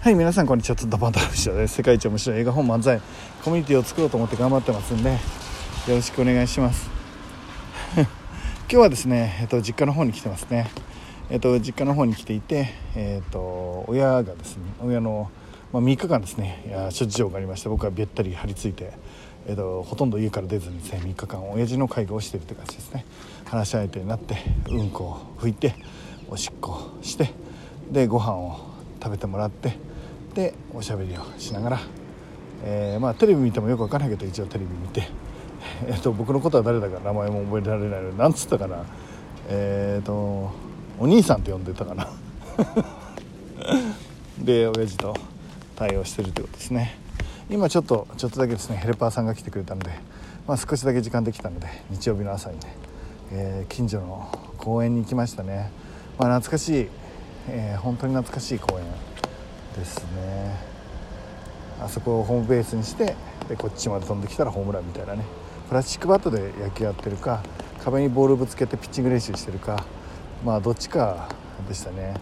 はい皆さんこんにちは。ツッダバンダルシです世界一面白い映画本漫才コミュニティを作ろうと思って頑張ってますんでよろしくお願いします。今日はですね、えっと、実家の方に来てますね。えっと、実家の方に来ていて、えっと、親がですね親の、まあ、3日間ですねいや諸事情がありまして僕はべったり張り付いて、えっと、ほとんど家から出ずにですね3日間親父の介護をしているという感じですね。話し相手になってうんこを拭いておしっこしてでご飯を食べてもらってでおしゃべりをしながら、えー、まあ、テレビ見てもよく分からないけど一応テレビ見て、えーと、僕のことは誰だか名前も覚えられないので何つったかなえっ、ー、とお兄さんって呼んでたかな。で親父と対応してるということですね。今ちょっとちょっとだけですねヘルパーさんが来てくれたので、まあ、少しだけ時間できたので日曜日の朝にね、えー、近所の公園に行きましたね、まあ、懐かしい、えー、本当に懐かしい公園。ですね。あそこをホームベースにしてでこっちまで飛んできたらホームランみたいなね。プラスチックバットで野球やってるか壁にボールぶつけてピッチング練習してるかまあどっちかでしたね。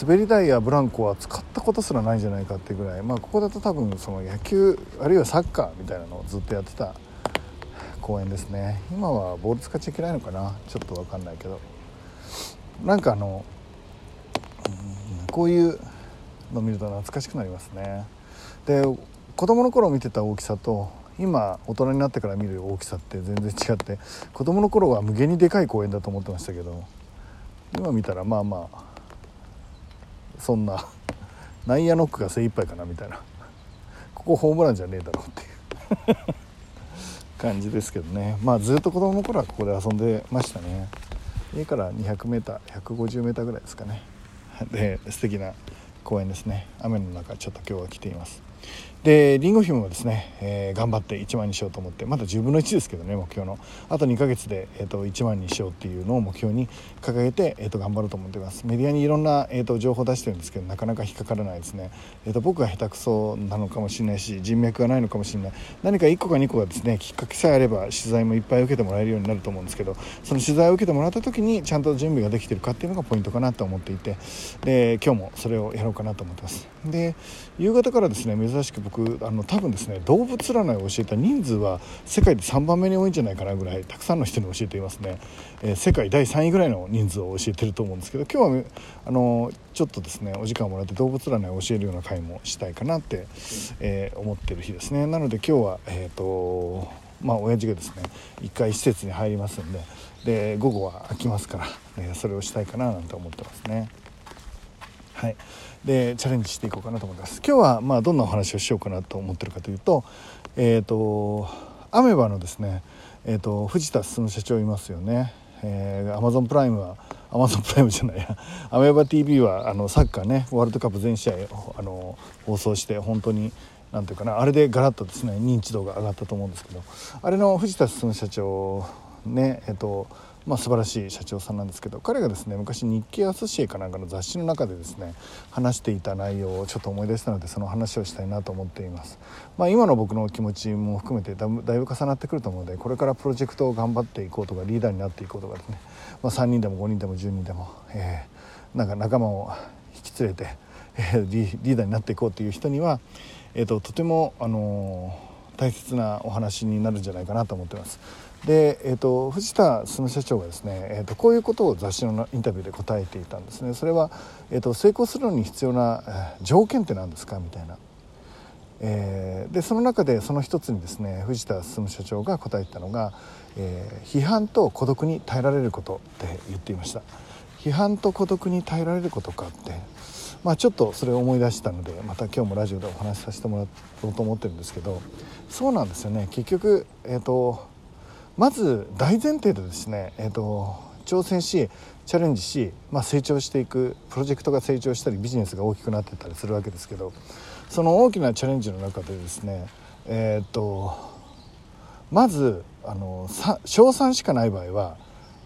滑り台やブランコは使ったことすらないんじゃないかってぐらいまあここだと多分その野球あるいはサッカーみたいなのをずっとやってた公園ですね。今はボール使っちゃいけないのかなちょっと分かんないけど。なんかあの、うん、こういうの見ると懐かしくなりますね。で子供の頃見てた大きさと今大人になってから見る大きさって全然違って子供の頃は無限にでかい公園だと思ってましたけど今見たらまあまあそんな内野ノックが精一杯かなみたいな。ここホームランじゃねえだろうっていう。感じですけどね。まあずっと子供の頃はここで遊んでましたね。家から 200m150m ぐらいですかね。で素敵な公園ですね。雨の中ちょっと今日は来ています。でりんご姫もですね、えー、頑張って1万にしようと思ってまだ10分の1ですけどね目標の。あと2ヶ月で、えーと、1万にしようっていうのを目標に掲げて、えーと、頑張ろうと思っています。メディアにいろんな、えーと、情報を出してるんですけどなかなか引っかからないですね、えー、と僕が下手くそなのかもしれないし人脈がないのかもしれない。何か1個か2個がですねきっかけさえあれば取材もいっぱい受けてもらえるようになると思うんですけどその取材を受けてもらった時にちゃんと準備ができてるかっていうのがポイントかなと思っていて。で今日もそれをやろうかなと思ってます。で夕方からですね珍しく僕あの多分ですね動物占いを教えた人数は世界で3番目に多いんじゃないかなぐらいたくさんの人に教えていますね、えー、世界第3位ぐらいの人数を教えてると思うんですけど今日はあのちょっとですねお時間をもらって動物占いを教えるような回もしたいかなって、えー、思ってる日ですねなので今日はえっ、ー、とまあ親父がですね1回施設に入りますんでで午後は空きますから、えそれをしたいかななんて思ってますね。はい、でチャレンジしていこうかなと思います。今日はまあどんなお話をしようかなと思ってるかというとえっ、ー、とアメバのですねえーと、藤田進社長いますよね、えー、アマゾンプライムはアマゾンプライムじゃないや。アメーバ TV はあのサッカーねワールドカップ全試合あの放送して本当になんていうかなあれでガラッとですね認知度が上がったと思うんですけど。あれの藤田進社長ねえっ、ー、とまあ、素晴らしい社長さんなんですけど彼がですね昔日経アソシエかなんかの雑誌の中でですね話していた内容をちょっと思い出したのでその話をしたいなと思っています、まあ、今の僕の気持ちも含めてだいぶ重なってくると思うのでこれからプロジェクトを頑張っていこうとかリーダーになっていこうとかですね、まあ、3人でも5人でも10人でも、えー、なんか仲間を引き連れて、えー、リーダーになっていこうという人には、えーと、とても、あのー、大切なお話になるんじゃないかなと思ってます。で、えーと、藤田進社長がですね、えーと、こういうことを雑誌のインタビューで答えていたんですね。それは、えーと、成功するのに必要な、えー、条件って何ですかみたいな、えー、でその中でその一つにですね藤田進社長が答えたのが、えー、批判と孤独に耐えられることって言っていました。批判と孤独に耐えられることかってまあ、ちょっとそれを思い出したのでまた今日もラジオでお話しさせてもらおうと思ってるんですけどそうなんですよね。結局、えーとまず大前提でですね、えーと、挑戦しチャレンジし、まあ、成長していくプロジェクトが成長したりビジネスが大きくなってたりするわけですけどその大きなチャレンジの中でですねえっ、ー、とまずあの賞賛しかない場合は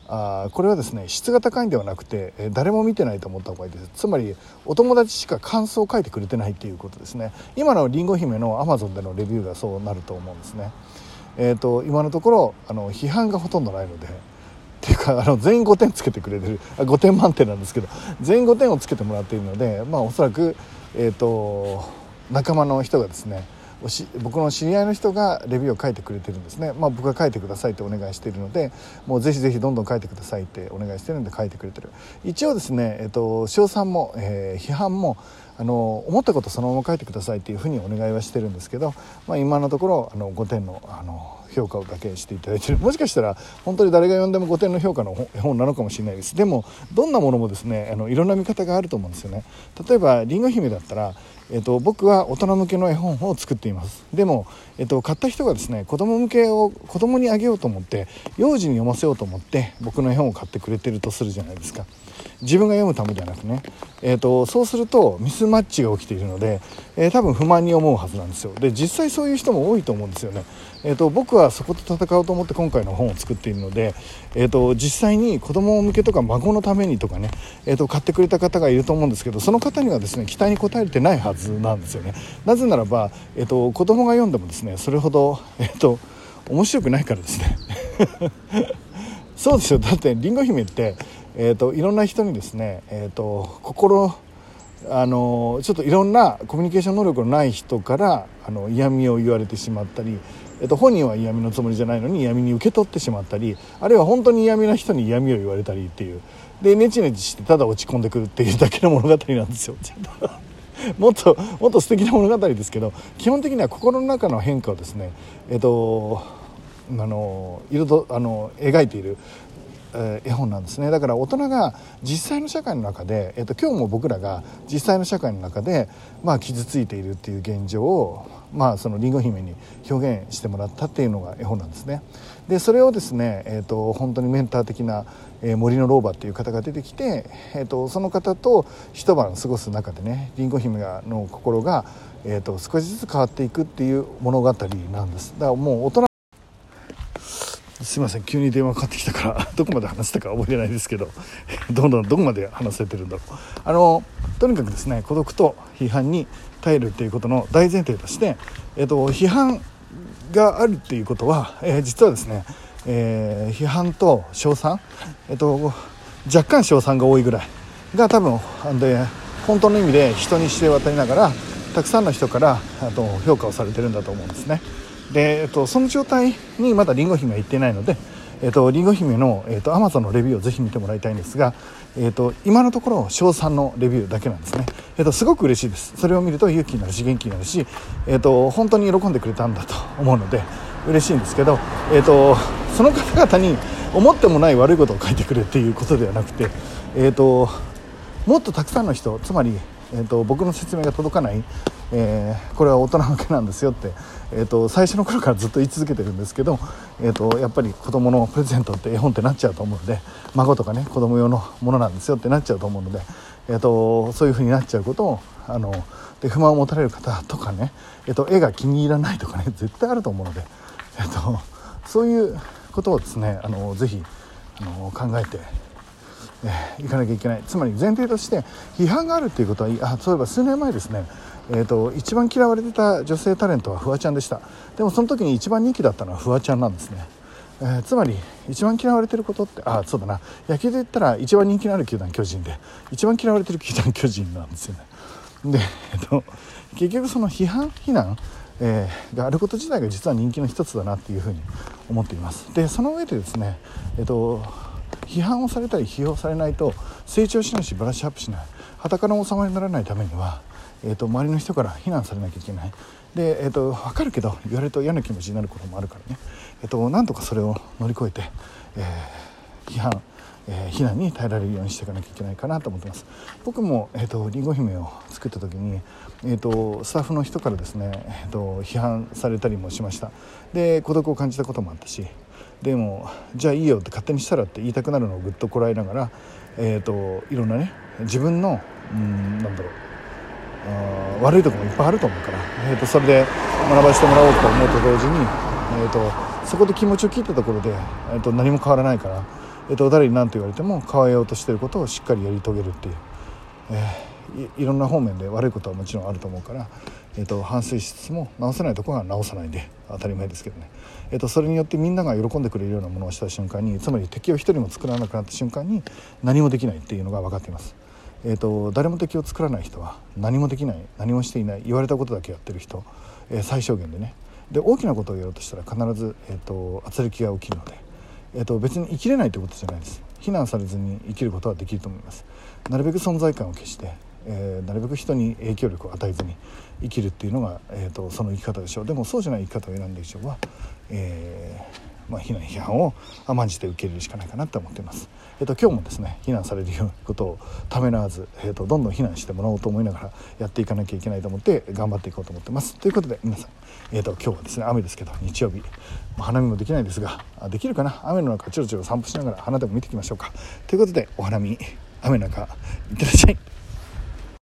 あこれはですね質が高いんではなくて、え誰も見てないと思った方がいいです。つまりお友達しか感想を書いてくれてないっていうことですね。今のりんご姫のアマゾンでのレビューがそうなると思うんですね。えーと、今のところあの批判がほとんどないのでっていうかあの全員5点つけてくれてるあ5点満点なんですけど全員5点をつけてもらっているので、まあ、おそらく、えーと、仲間の人がですね僕の知り合いの人がレビューを書いてくれてるんですね、まあ、僕が書いてくださいってお願いしているのでもうぜひぜひどんどん書いてくださいってお願いしてるんで書いてくれてる。一応ですね、えーと、賞賛も、えー、批判もあの思ったことそのまま書いてくださいっていうふうにお願いはしてるんですけど、まあ、今のところあの5点のあの評価をだけしていただいてる。もしかしたら本当に誰が読んでも5点の評価の本なのかもしれないです。でもどんなものもですねあのいろんな見方があると思うんですよね。例えばりんご姫だったらえっと、僕は大人向けの絵本を作っています。でも、えっと、買った人がですね子供向けを子供にあげようと思って幼児に読ませようと思って僕の絵本を買ってくれてるとするじゃないですか。自分が読むためではなくね、えーと、そうするとミスマッチが起きているので、えー、多分不満に思うはずなんですよ。で実際そういう人も多いと思うんですよね、えーと、僕はそこと戦おうと思って今回の本を作っているので、えーと、実際に子供向けとか孫のためにとかね、えー、と買ってくれた方がいると思うんですけどその方にはですね期待に応えてないはずなんですよね。なぜならば、えー、と子供が読んでもですねそれほど、えー、と面白くないからですね。そうですよ。だってりんご姫ってえーと、いろんな人にですね、えーと、心あのちょっといろんなコミュニケーション能力のない人からあの嫌味を言われてしまったり、えーと、本人は嫌味のつもりじゃないのに嫌味に受け取ってしまったりあるいは本当に嫌味な人に嫌味を言われたりっていうでネチネチしてただ落ち込んでくるっていうだけの物語なんですよ。もっともっと素敵な物語ですけど基本的には心の中の変化をですね、えー、とあの彩あの描いているえ絵本なんですねだから大人が実際の社会の中で、えーと、今日も僕らが実際の社会の中で、まあ、傷ついているっていう現状を、まあ、そのりんご姫に表現してもらったっていうのが絵本なんですね。でそれをですね、えーと、本当にメンター的な、えー、森の老婆っていう方が出てきて、えーと、その方と一晩過ごす中でねりんご姫の心が、えー、と少しずつ変わっていくっていう物語なんです。だからもうすいません急に電話かかってきたから どこまで話したか覚えてないですけどどんどんどこまで話せてるんだろうあのとにかくですね孤独と批判に耐えるっていうことの大前提として、えっと、批判があるっていうことは、えー、実はですね、えー、批判と称賛、えっと、若干称賛が多いぐらいが多分で本当の意味で人に知れ渡りながらたくさんの人からあと評価をされてるんだと思うんですね。で、えっと、その状態にまだりんご姫は行ってないので、えっと、りんご姫の、えっと、Amazon のレビューをぜひ見てもらいたいんですが、えっと、今のところ賞賛のレビューだけなんですね、えっと、すごく嬉しいです。それを見ると勇気になるし元気になるし、えっと、本当に喜んでくれたんだと思うので嬉しいんですけど、えっと、その方々に思ってもない悪いことを書いてくれっていうことではなくて、えっと、もっとたくさんの人つまりえーと、僕の説明が届かない、えー、これは大人向けなんですよって、えーと、最初の頃からずっと言い続けてるんですけど、えーと、やっぱり子供のプレゼントって絵本ってなっちゃうと思うので孫とかね子供用のものなんですよってなっちゃうと思うので、えー、とそういうふうになっちゃうことをあので不満を持たれる方とかね、えー、と絵が気に入らないとかね絶対あると思うので、えー、とそういうことをですねあのぜひあの考えてえー、いかなきゃいけない。つまり前提として批判があるっていうことはあそういえば数年前ですね。えーと、一番嫌われてた女性タレントはフワちゃんでした。でもその時に一番人気だったのはフワちゃんなんですね、えー、つまり一番嫌われてることってああそうだな。野球で言ったら一番人気のある球団巨人で。一番嫌われてる球団巨人なんですよね。で、えーと、結局その批判非難えー、があること自体が実は人気の一つだなっていうふうに思っています。でその上でですね、えーと批判をされたり批評されないと成長しないしブラッシュアップしない。裸の王様にならないためには、えーと、周りの人から非難されなきゃいけない。で、えーと、分かるけど言われると嫌な気持ちになることもあるからね、えーと、なんとかそれを乗り越えて、えー、批判えー、避難に耐えられるようにしていかなきゃいけないかなと思ってます。僕も、えーと、りんご姫を作った時に、えーと、スタッフの人からですね、えーと批判されたりもしました。で孤独を感じたこともあったしでもじゃあいいよって勝手にしたらって言いたくなるのをぐっとこらえながら、えーと、いろんなね自分のうんなんだろうあ悪いとこもいっぱいあると思うから、えーと、それで学ばせてもらおうと思うと同時に、えーと、そこで気持ちを聞いたところで、えー、と何も変わらないから、えー、と誰に何と言われても変えようとしてることをしっかりやり遂げるっていう、えー、いろんな方面で悪いことはもちろんあると思うから、えーと、反省しつつも直せないところは直さないで当たり前ですけどね、えーと、それによってみんなが喜んでくれるようなものをした瞬間につまり敵を一人も作らなくなった瞬間に何もできないっていうのが分かっています。えーと、誰も敵を作らない人は何もできない何もしていない言われたことだけやってる人、えー、最小限でね。で大きなことをやろうとしたら必ず、えーと、圧力が起きるので、えーと、別に生きれないということじゃないです。非難されずに生きることはできると思います。なるべく存在感を消して、えー、なるべく人に影響力を与えずに生きるっていうのが、えー、とその生き方でしょうでもそうじゃない生き方を選んで以上は、えーまあ、非難批判を甘んじて受け入れるしかないかなと思っています。えっと、今日もですね非難されるようなことをためらわず、えっと、どんどん非難してもらおうと思いながらやっていかなきゃいけないと思って頑張っていこうと思ってます。ということで皆さん、えっと、今日はですね雨ですけど日曜日、花見もできないですができるかな？雨の中ちょろちろ散歩しながら花でも見ていきましょうか。ということでお花見雨の中いってらっしゃい。